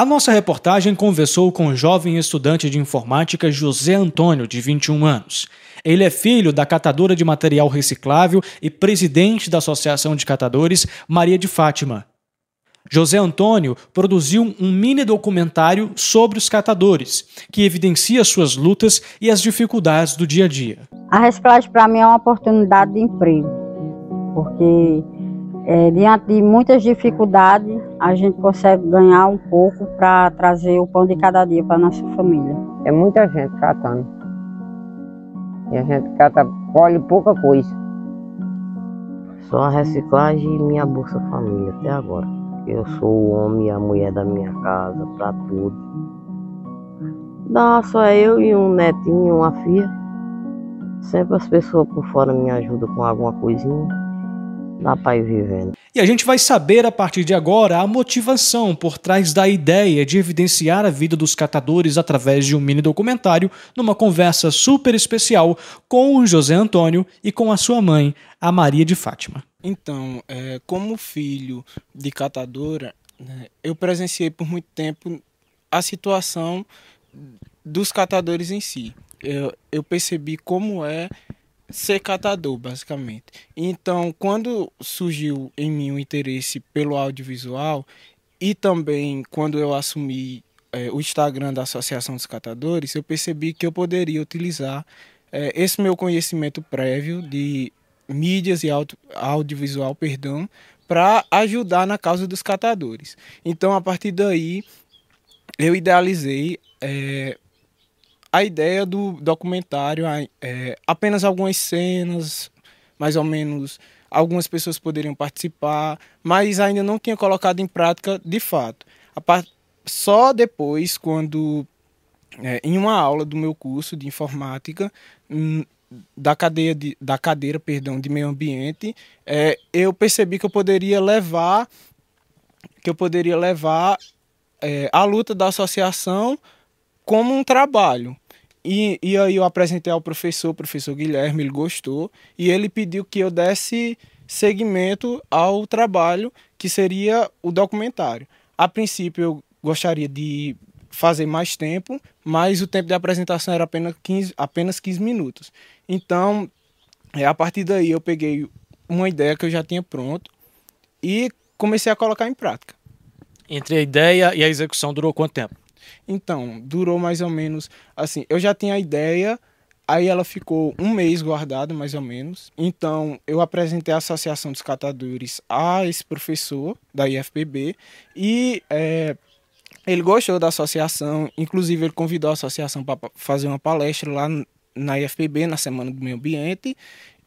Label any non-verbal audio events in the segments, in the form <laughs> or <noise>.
A nossa reportagem conversou com o jovem estudante de informática José Antônio, de 21 anos. Ele é filho da catadora de material reciclável e presidente da Associação de Catadores Maria de Fátima. José Antônio produziu um mini documentário sobre os catadores, que evidencia suas lutas e as dificuldades do dia a dia. A reciclagem para mim é uma oportunidade de emprego, porque é, diante de muitas dificuldades, a gente consegue ganhar um pouco para trazer o pão de cada dia para nossa família. É muita gente catando. E a gente cata, colhe pouca coisa. Só a reciclagem e minha Bolsa Família até agora. Eu sou o homem e a mulher da minha casa, para tudo. Dá só eu e um netinho, uma filha. Sempre as pessoas por fora me ajudam com alguma coisinha para ir vivendo. E a gente vai saber a partir de agora a motivação por trás da ideia de evidenciar a vida dos catadores através de um mini documentário numa conversa super especial com o José Antônio e com a sua mãe, a Maria de Fátima. Então, é, como filho de catadora, né, eu presenciei por muito tempo a situação dos catadores em si. Eu, eu percebi como é ser catador, basicamente. Então, quando surgiu em mim o interesse pelo audiovisual e também quando eu assumi é, o Instagram da Associação dos Catadores, eu percebi que eu poderia utilizar é, esse meu conhecimento prévio de mídias e audio, audiovisual, perdão, para ajudar na causa dos catadores. Então, a partir daí, eu idealizei é, a ideia do documentário é apenas algumas cenas, mais ou menos, algumas pessoas poderiam participar, mas ainda não tinha colocado em prática de fato. Só depois, quando é, em uma aula do meu curso de informática, da cadeia de, da cadeira, perdão, de meio ambiente, é, eu percebi que eu poderia levar que eu poderia levar é, a luta da associação como um trabalho. E, e aí eu apresentei ao professor, o professor Guilherme, ele gostou, e ele pediu que eu desse seguimento ao trabalho que seria o documentário. A princípio eu gostaria de fazer mais tempo, mas o tempo de apresentação era apenas 15, apenas 15 minutos. Então, é, a partir daí eu peguei uma ideia que eu já tinha pronto e comecei a colocar em prática. Entre a ideia e a execução durou quanto tempo? Então, durou mais ou menos assim. Eu já tinha a ideia, aí ela ficou um mês guardada, mais ou menos. Então, eu apresentei a Associação dos Catadores a esse professor da IFPB e é, ele gostou da associação. Inclusive, ele convidou a associação para fazer uma palestra lá na IFPB, na Semana do Meio Ambiente.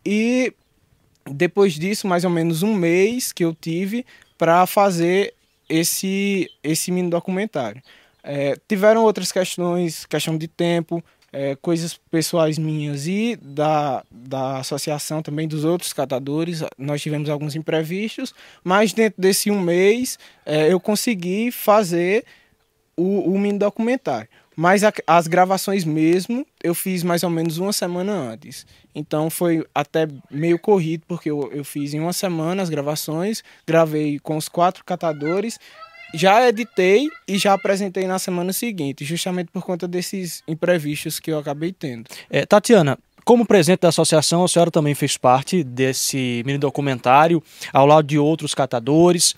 E depois disso, mais ou menos um mês que eu tive para fazer esse, esse mini documentário. É, tiveram outras questões, questão de tempo, é, coisas pessoais minhas e da, da associação também dos outros catadores. Nós tivemos alguns imprevistos, mas dentro desse um mês é, eu consegui fazer o, o mini documentário. Mas a, as gravações mesmo eu fiz mais ou menos uma semana antes. Então foi até meio corrido, porque eu, eu fiz em uma semana as gravações, gravei com os quatro catadores já editei e já apresentei na semana seguinte, justamente por conta desses imprevistos que eu acabei tendo. É, Tatiana, como presidente da associação, a senhora também fez parte desse mini documentário, ao lado de outros catadores.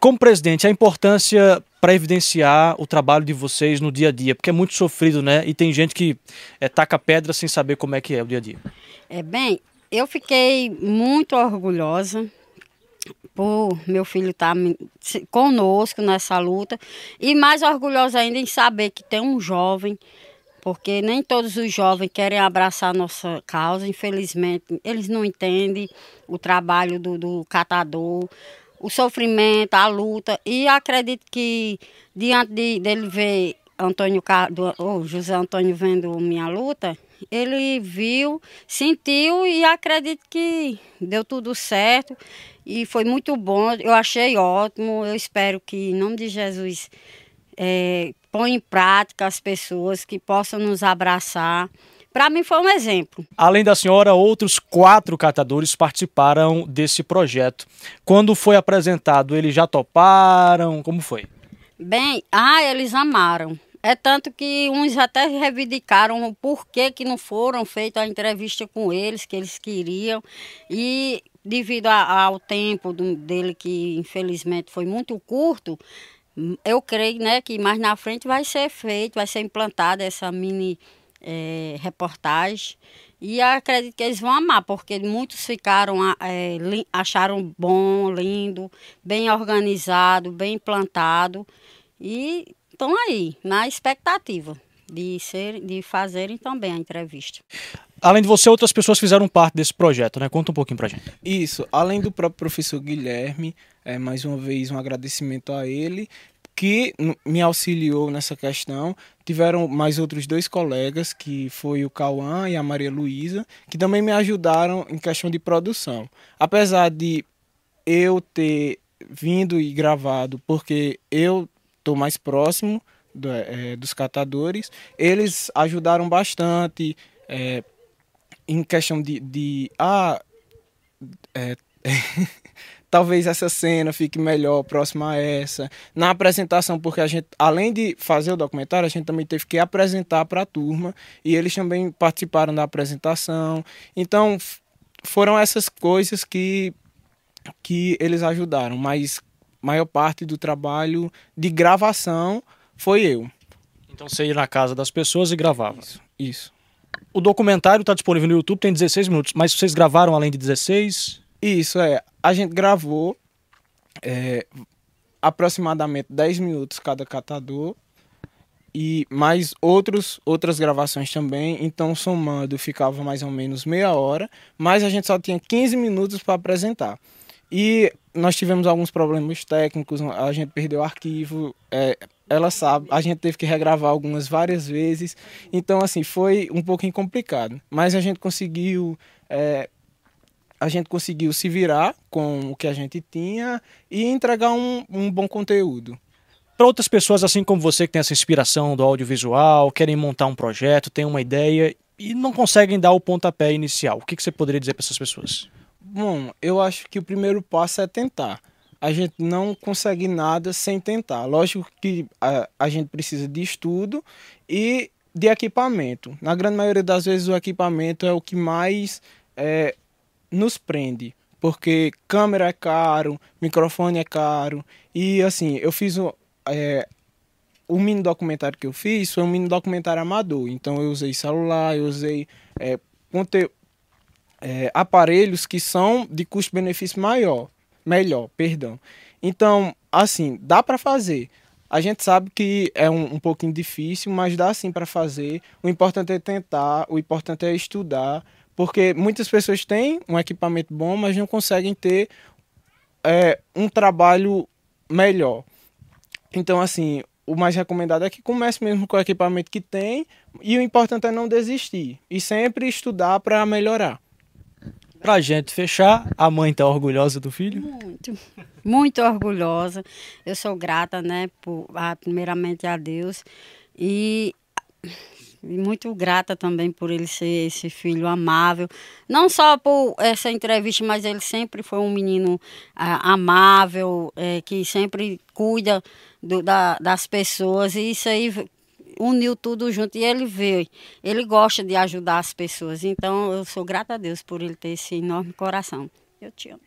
Como presidente, a importância para evidenciar o trabalho de vocês no dia a dia, porque é muito sofrido, né? E tem gente que é, taca pedra sem saber como é que é o dia a dia. É bem, eu fiquei muito orgulhosa por meu filho estar tá conosco nessa luta. E mais orgulhosa ainda em saber que tem um jovem, porque nem todos os jovens querem abraçar nossa causa, infelizmente, eles não entendem o trabalho do, do catador, o sofrimento, a luta, e acredito que diante de, dele ver Antônio, do, oh, José Antônio vendo minha luta, ele viu, sentiu e acredito que deu tudo certo e foi muito bom. Eu achei ótimo. Eu espero que, em nome de Jesus, é, ponha em prática as pessoas que possam nos abraçar. Para mim foi um exemplo. Além da senhora, outros quatro catadores participaram desse projeto. Quando foi apresentado, eles já toparam? Como foi? Bem, ah, eles amaram. É tanto que uns até reivindicaram o porquê que não foram feitas a entrevista com eles, que eles queriam. E devido a, ao tempo dele, que infelizmente foi muito curto, eu creio né, que mais na frente vai ser feito, vai ser implantada essa mini é, reportagem. E acredito que eles vão amar, porque muitos ficaram, é, acharam bom, lindo, bem organizado, bem implantado. E estão aí, na expectativa de, ser, de fazerem também a entrevista. Além de você, outras pessoas fizeram parte desse projeto, né? Conta um pouquinho pra gente. Isso, além do próprio professor Guilherme, é, mais uma vez um agradecimento a ele, que me auxiliou nessa questão. Tiveram mais outros dois colegas, que foi o Cauã e a Maria Luísa, que também me ajudaram em questão de produção. Apesar de eu ter vindo e gravado, porque eu estou mais próximo do, é, dos catadores, eles ajudaram bastante é, em questão de, de ah, é, <laughs> talvez essa cena fique melhor próxima a essa. Na apresentação, porque a gente, além de fazer o documentário, a gente também teve que apresentar para a turma e eles também participaram da apresentação. Então, foram essas coisas que, que eles ajudaram, mas maior parte do trabalho de gravação foi eu. Então você ia na casa das pessoas e gravava. Isso. isso. O documentário está disponível no YouTube, tem 16 minutos, mas vocês gravaram além de 16? Isso, é. A gente gravou é, aproximadamente 10 minutos cada catador e mais outros, outras gravações também. Então, somando, ficava mais ou menos meia hora, mas a gente só tinha 15 minutos para apresentar. E nós tivemos alguns problemas técnicos, a gente perdeu o arquivo, é, ela sabe, a gente teve que regravar algumas várias vezes, então assim, foi um pouquinho complicado, mas a gente conseguiu, é, a gente conseguiu se virar com o que a gente tinha e entregar um, um bom conteúdo. Para outras pessoas assim como você que tem essa inspiração do audiovisual, querem montar um projeto, têm uma ideia e não conseguem dar o pontapé inicial, o que, que você poderia dizer para essas pessoas? Bom, eu acho que o primeiro passo é tentar. A gente não consegue nada sem tentar. Lógico que a, a gente precisa de estudo e de equipamento. Na grande maioria das vezes, o equipamento é o que mais é, nos prende. Porque câmera é caro, microfone é caro. E assim, eu fiz o, é, o mini documentário que eu fiz foi um mini documentário amador. Então eu usei celular, eu usei é, conteúdo é, aparelhos que são de custo-benefício maior, melhor, perdão. Então, assim, dá para fazer. A gente sabe que é um, um pouquinho difícil, mas dá sim para fazer. O importante é tentar, o importante é estudar, porque muitas pessoas têm um equipamento bom, mas não conseguem ter é, um trabalho melhor. Então, assim, o mais recomendado é que comece mesmo com o equipamento que tem e o importante é não desistir e sempre estudar para melhorar. Pra gente fechar, a mãe tá orgulhosa do filho? Muito, muito orgulhosa. Eu sou grata, né, por, primeiramente a Deus e, e muito grata também por ele ser esse filho amável. Não só por essa entrevista, mas ele sempre foi um menino ah, amável, é, que sempre cuida do, da, das pessoas e isso aí uniu tudo junto e ele veio. Ele gosta de ajudar as pessoas. Então eu sou grata a Deus por ele ter esse enorme coração. Eu te amo.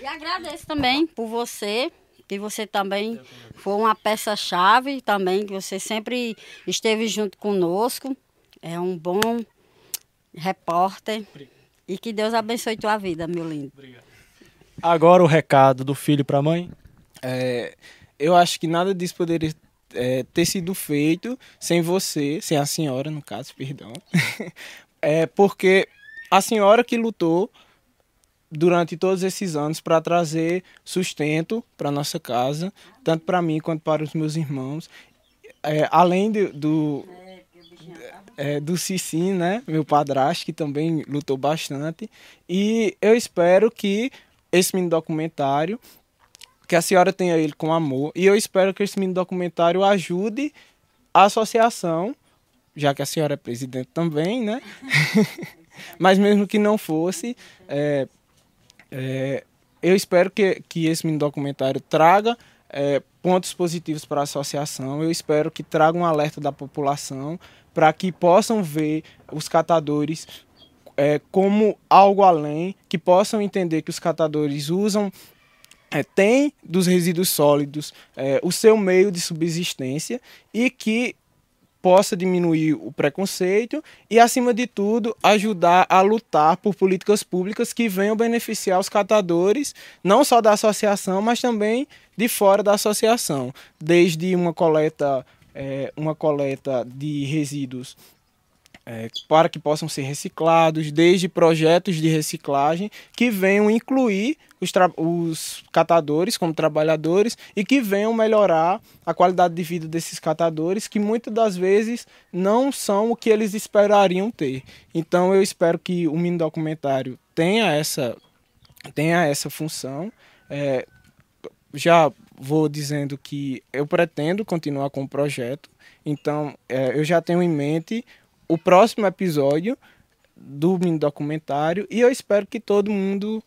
E agradeço também por você, que você também foi uma peça-chave também, que você sempre esteve junto conosco. É um bom repórter. E que Deus abençoe tua vida, meu lindo. Obrigado. Agora o recado do filho para a mãe. É, eu acho que nada disso poderia é, ter sido feito sem você, sem a senhora, no caso, perdão. <laughs> é porque a senhora que lutou durante todos esses anos para trazer sustento para nossa casa, tanto para mim quanto para os meus irmãos. É, além de, do é, do Cici, né, meu padrasto, que também lutou bastante. E eu espero que esse mini documentário que a senhora tenha ele com amor. E eu espero que esse mini documentário ajude a associação, já que a senhora é presidente também, né? <laughs> Mas mesmo que não fosse, é, é, eu espero que, que esse mini documentário traga é, pontos positivos para a associação. Eu espero que traga um alerta da população para que possam ver os catadores é, como algo além, que possam entender que os catadores usam é, tem dos resíduos sólidos é, o seu meio de subsistência e que possa diminuir o preconceito e, acima de tudo, ajudar a lutar por políticas públicas que venham beneficiar os catadores, não só da associação, mas também de fora da associação, desde uma coleta, é, uma coleta de resíduos é, para que possam ser reciclados, desde projetos de reciclagem que venham incluir os, os, catadores como trabalhadores e que venham melhorar a qualidade de vida desses catadores, que muitas das vezes não são o que eles esperariam ter. Então eu espero que o mini documentário tenha essa, tenha essa função. É, já vou dizendo que eu pretendo continuar com o projeto, então é, eu já tenho em mente o próximo episódio do mini documentário e eu espero que todo mundo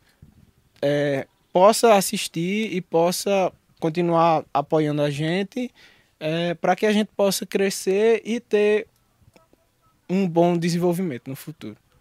é, possa assistir e possa continuar apoiando a gente é, para que a gente possa crescer e ter um bom desenvolvimento no futuro.